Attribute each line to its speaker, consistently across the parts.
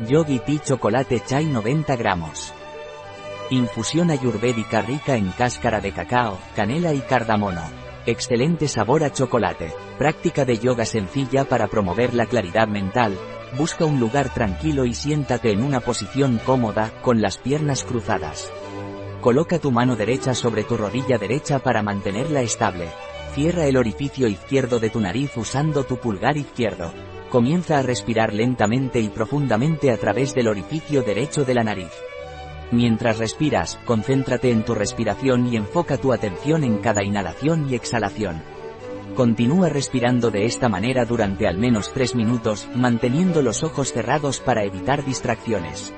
Speaker 1: Yogi Tea Chocolate Chai 90 gramos. Infusión ayurvédica rica en cáscara de cacao, canela y cardamomo. Excelente sabor a chocolate. Práctica de yoga sencilla para promover la claridad mental. Busca un lugar tranquilo y siéntate en una posición cómoda, con las piernas cruzadas. Coloca tu mano derecha sobre tu rodilla derecha para mantenerla estable. Cierra el orificio izquierdo de tu nariz usando tu pulgar izquierdo. Comienza a respirar lentamente y profundamente a través del orificio derecho de la nariz. Mientras respiras, concéntrate en tu respiración y enfoca tu atención en cada inhalación y exhalación. Continúa respirando de esta manera durante al menos 3 minutos, manteniendo los ojos cerrados para evitar distracciones.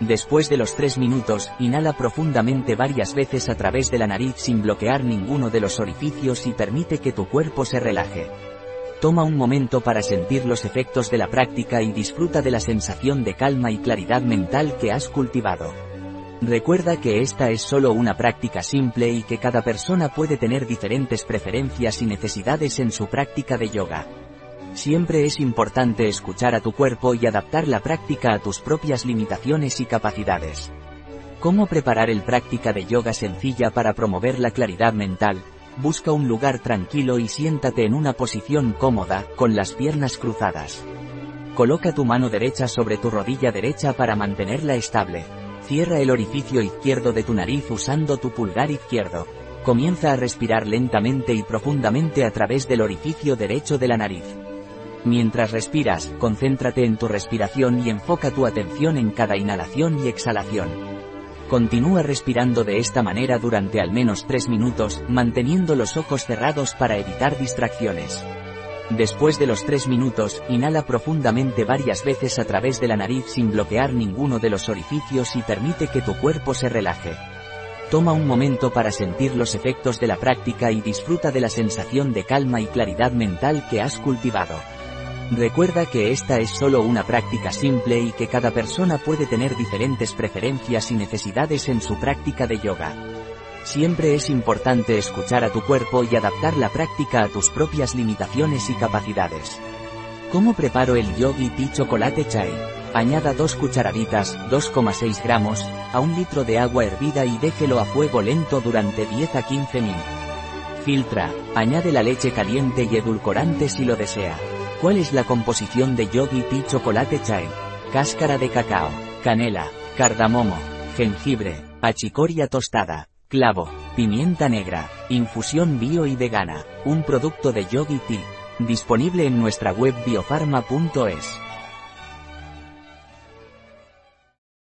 Speaker 1: Después de los 3 minutos, inhala profundamente varias veces a través de la nariz sin bloquear ninguno de los orificios y permite que tu cuerpo se relaje. Toma un momento para sentir los efectos de la práctica y disfruta de la sensación de calma y claridad mental que has cultivado. Recuerda que esta es solo una práctica simple y que cada persona puede tener diferentes preferencias y necesidades en su práctica de yoga. Siempre es importante escuchar a tu cuerpo y adaptar la práctica a tus propias limitaciones y capacidades. ¿Cómo preparar el práctica de yoga sencilla para promover la claridad mental? Busca un lugar tranquilo y siéntate en una posición cómoda, con las piernas cruzadas. Coloca tu mano derecha sobre tu rodilla derecha para mantenerla estable. Cierra el orificio izquierdo de tu nariz usando tu pulgar izquierdo. Comienza a respirar lentamente y profundamente a través del orificio derecho de la nariz. Mientras respiras, concéntrate en tu respiración y enfoca tu atención en cada inhalación y exhalación. Continúa respirando de esta manera durante al menos 3 minutos, manteniendo los ojos cerrados para evitar distracciones. Después de los 3 minutos, inhala profundamente varias veces a través de la nariz sin bloquear ninguno de los orificios y permite que tu cuerpo se relaje. Toma un momento para sentir los efectos de la práctica y disfruta de la sensación de calma y claridad mental que has cultivado. Recuerda que esta es solo una práctica simple y que cada persona puede tener diferentes preferencias y necesidades en su práctica de yoga. Siempre es importante escuchar a tu cuerpo y adaptar la práctica a tus propias limitaciones y capacidades. ¿Cómo preparo el Yogi Tea Chocolate Chai? Añada 2 cucharaditas, 2,6 gramos, a un litro de agua hervida y déjelo a fuego lento durante 10 a 15 minutos. Filtra, añade la leche caliente y edulcorante si lo desea. ¿Cuál es la composición de Yogi Tea Chocolate Chai? Cáscara de cacao, canela, cardamomo, jengibre, achicoria tostada, clavo, pimienta negra, infusión bio y vegana, un producto de Yogi Tea. Disponible en nuestra web biofarma.es.